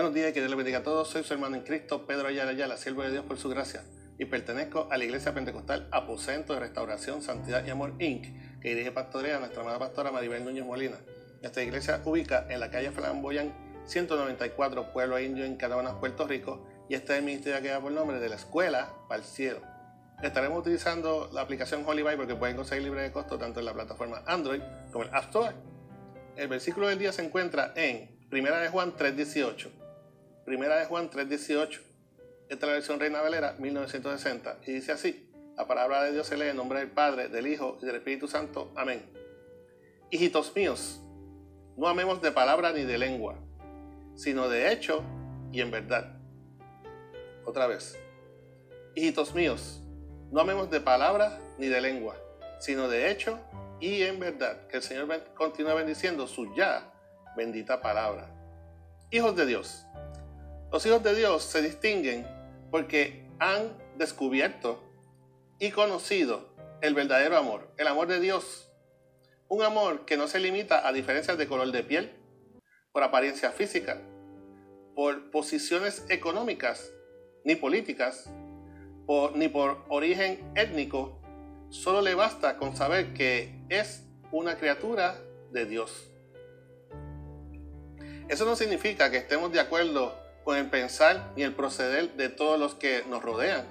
Buenos días, que Dios bendiga a todos. Soy su hermano en Cristo, Pedro Ayala Ayala, siervo de Dios por su gracia, y pertenezco a la Iglesia Pentecostal Aposento de Restauración, Santidad y Amor Inc., que dirige pastorea nuestra amada pastora Maribel Núñez Molina. Esta iglesia ubica en la calle Flamboyán 194, Pueblo Indio, en Canabanas, Puerto Rico, y este es el ministerio que da por nombre de la Escuela para el Cielo. Estaremos utilizando la aplicación Holy Bible que pueden conseguir libre de costo tanto en la plataforma Android como en App Store. El versículo del día se encuentra en 1 de Juan 3.18. Primera de Juan 3.18. Esta es la versión Reina Valera 1960 y dice así. La palabra de Dios se lee en nombre del Padre, del Hijo y del Espíritu Santo. Amén. Hijitos míos, no amemos de palabra ni de lengua, sino de hecho y en verdad. Otra vez. Hijitos míos, no amemos de palabra ni de lengua, sino de hecho y en verdad. Que el Señor continúe bendiciendo su ya bendita palabra. Hijos de Dios. Los hijos de Dios se distinguen porque han descubierto y conocido el verdadero amor, el amor de Dios. Un amor que no se limita a diferencias de color de piel, por apariencia física, por posiciones económicas ni políticas, ni por origen étnico. Solo le basta con saber que es una criatura de Dios. Eso no significa que estemos de acuerdo con el pensar ni el proceder de todos los que nos rodean,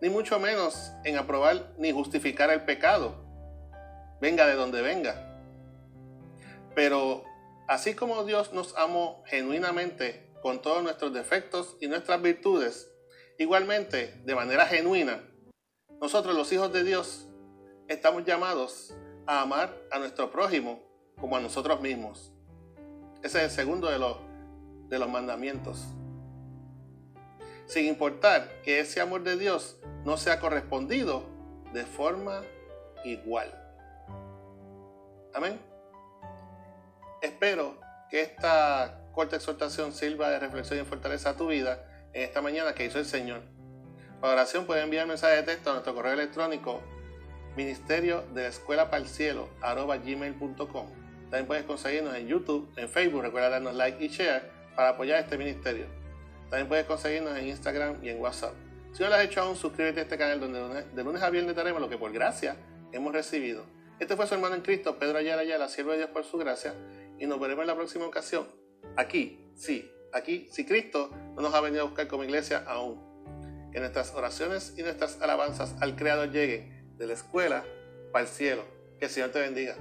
ni mucho menos en aprobar ni justificar el pecado, venga de donde venga. Pero así como Dios nos amó genuinamente con todos nuestros defectos y nuestras virtudes, igualmente, de manera genuina, nosotros los hijos de Dios estamos llamados a amar a nuestro prójimo como a nosotros mismos. Ese es el segundo de los, de los mandamientos. Sin importar que ese amor de Dios no sea correspondido de forma igual. Amén. Espero que esta corta exhortación sirva de reflexión y fortaleza a tu vida en esta mañana que hizo el Señor. Para oración pueden enviar mensaje de texto a nuestro correo electrónico ministerio de la escuela para el cielo también puedes conseguirnos en YouTube, en Facebook, recuerda darnos like y share para apoyar este ministerio. También puedes conseguirnos en Instagram y en WhatsApp. Si no lo has hecho aún, suscríbete a este canal donde de lunes a viernes daremos lo que por gracia hemos recibido. Este fue su hermano en Cristo, Pedro Ayala Ayala, siervo de Dios por su gracia, y nos veremos en la próxima ocasión. Aquí, sí, aquí, si Cristo no nos ha venido a buscar como iglesia aún. Que nuestras oraciones y nuestras alabanzas al Creador lleguen de la escuela para el cielo. Que el Señor te bendiga.